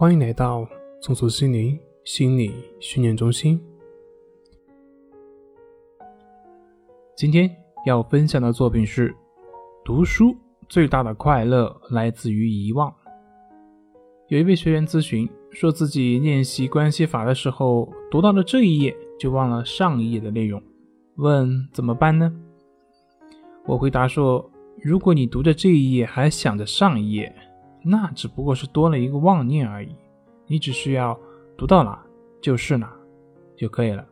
欢迎来到松鼠心灵心理训练中心。今天要分享的作品是：读书最大的快乐来自于遗忘。有一位学员咨询，说自己练习关系法的时候，读到了这一页就忘了上一页的内容，问怎么办呢？我回答说：如果你读着这一页还想着上一页，那只不过是多了一个妄念而已，你只需要读到哪就是哪就可以了。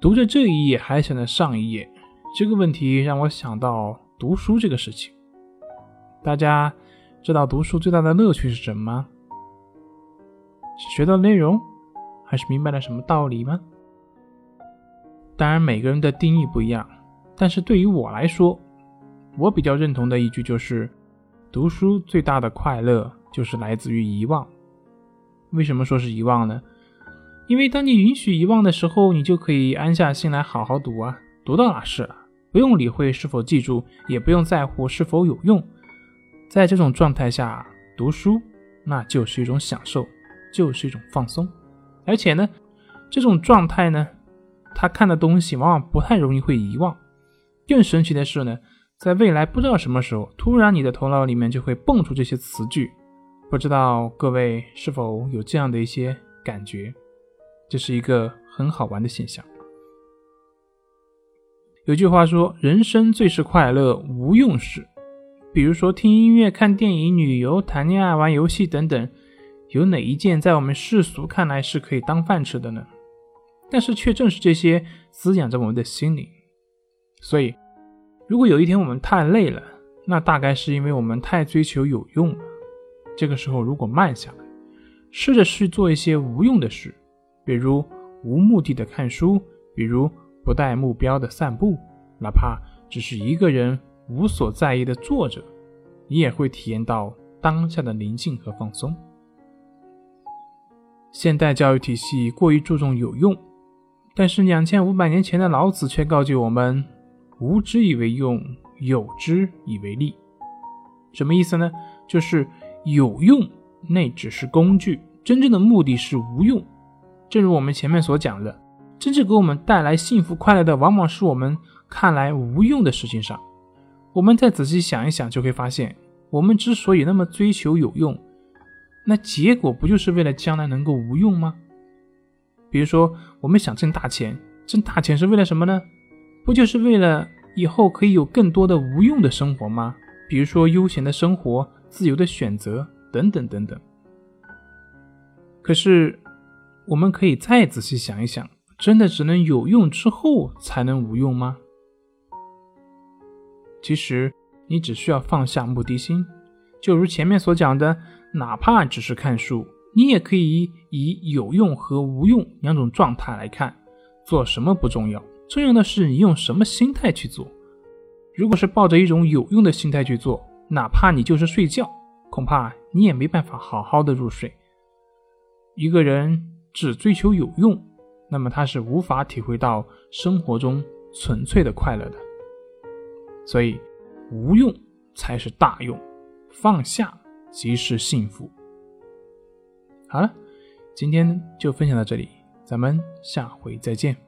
读着这一页还想着上一页，这个问题让我想到读书这个事情。大家知道读书最大的乐趣是什么吗？是学到内容，还是明白了什么道理吗？当然，每个人的定义不一样，但是对于我来说，我比较认同的一句就是。读书最大的快乐就是来自于遗忘。为什么说是遗忘呢？因为当你允许遗忘的时候，你就可以安下心来好好读啊，读到哪是，不用理会是否记住，也不用在乎是否有用。在这种状态下读书，那就是一种享受，就是一种放松。而且呢，这种状态呢，他看的东西往往不太容易会遗忘。更神奇的是呢。在未来不知道什么时候，突然你的头脑里面就会蹦出这些词句，不知道各位是否有这样的一些感觉？这是一个很好玩的现象。有句话说：“人生最是快乐无用事。”比如说听音乐、看电影、旅游、谈恋爱、玩游戏等等，有哪一件在我们世俗看来是可以当饭吃的呢？但是却正是这些滋养着我们的心灵，所以。如果有一天我们太累了，那大概是因为我们太追求有用了。这个时候，如果慢下来，试着去做一些无用的事，比如无目的的看书，比如不带目标的散步，哪怕只是一个人无所在意的坐着，你也会体验到当下的宁静和放松。现代教育体系过于注重有用，但是两千五百年前的老子却告诫我们。无之以为用，有之以为利，什么意思呢？就是有用，那只是工具，真正的目的是无用。正如我们前面所讲的，真正给我们带来幸福快乐的，往往是我们看来无用的事情上。我们再仔细想一想，就会发现，我们之所以那么追求有用，那结果不就是为了将来能够无用吗？比如说，我们想挣大钱，挣大钱是为了什么呢？不就是为了以后可以有更多的无用的生活吗？比如说悠闲的生活、自由的选择等等等等。可是，我们可以再仔细想一想，真的只能有用之后才能无用吗？其实，你只需要放下目的心，就如前面所讲的，哪怕只是看书，你也可以以有用和无用两种状态来看，做什么不重要。重要的是你用什么心态去做。如果是抱着一种有用的心态去做，哪怕你就是睡觉，恐怕你也没办法好好的入睡。一个人只追求有用，那么他是无法体会到生活中纯粹的快乐的。所以，无用才是大用，放下即是幸福。好了，今天就分享到这里，咱们下回再见。